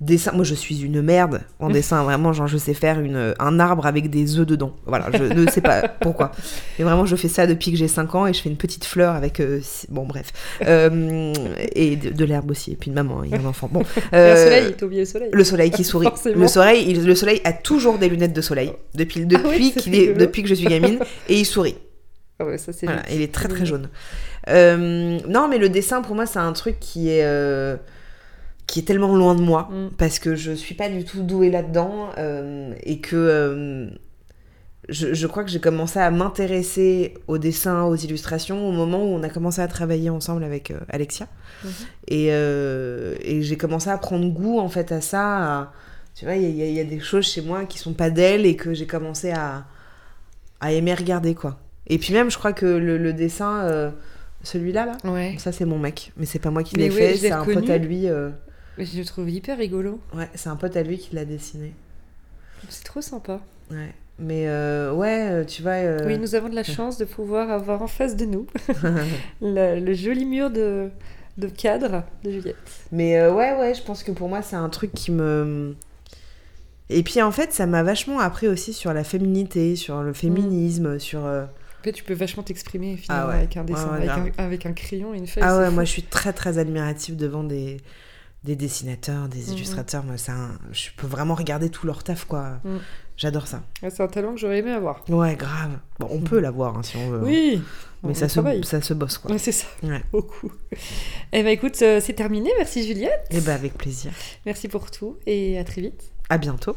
dessin. Moi, je suis une merde en dessin. Vraiment, genre, je sais faire une, un arbre avec des œufs dedans. Voilà, je ne sais pas pourquoi. Mais vraiment, je fais ça depuis que j'ai 5 ans et je fais une petite fleur avec. Euh, bon, bref. et de, l'herbe aussi. Et puis une maman et un enfant. Bon. le soleil, t'as oublié le soleil. Le soleil qui sourit. le soleil, le soleil a toujours des lunettes de soleil. Depuis, ah depuis, est, depuis que je suis gamine. Et il sourit. Ah ouais, ça. Voilà, il est très très jaune. Euh, non, mais le dessin, pour moi, c'est un truc qui est, euh, qui est tellement loin de moi, mm. parce que je suis pas du tout douée là-dedans, euh, et que je, je, crois que j'ai commencé à m'intéresser au dessin, aux illustrations, au moment où on a commencé à travailler ensemble avec Alexia. Mm-hmm. Et, et j'ai commencé à prendre goût, en fait, à ça. tu vois, il y, y, a des choses chez moi qui sont pas d'elle, et que j'ai commencé à, à aimer regarder, quoi. Et puis même, je crois que le, le dessin celui-là, là, ouais. Ça, c'est mon mec. Mais c'est pas moi qui l'ai fait, c'est un pote à lui. Euh... je le trouve hyper rigolo. Ouais, c'est un pote à lui qui l'a dessiné. C'est trop sympa. Ouais. Mais euh, ouais, euh, tu vois. Euh, oui, nous avons de la chance de pouvoir avoir en face de nous le, joli mur de, de cadre de Juliette. Mais ouais, ouais, je pense que pour moi, c'est un truc qui me. Et puis en fait, ça m'a vachement appris aussi sur la féminité, sur le féminisme, sur tu peux vachement t'exprimer finalement ah avec un dessin, avec, un, crayon et une feuille. Ah ouais, moi je suis très très admirative devant des, des dessinateurs, des mhm. illustrateurs. Moi, un... je peux vraiment regarder tout leur taf, quoi. Mm. J'adore ça. c'est un talent que j'aurais aimé avoir. Ouais, grave. Bon, on peut l'avoir hein, si on veut. Hein. Oui. Mais ça se, ça se bosse, quoi. C'est ça. Beaucoup. Eh ben écoute, euh, c'est terminé. Merci Juliette. Eh ben avec plaisir. Merci pour tout et à très vite. À bientôt.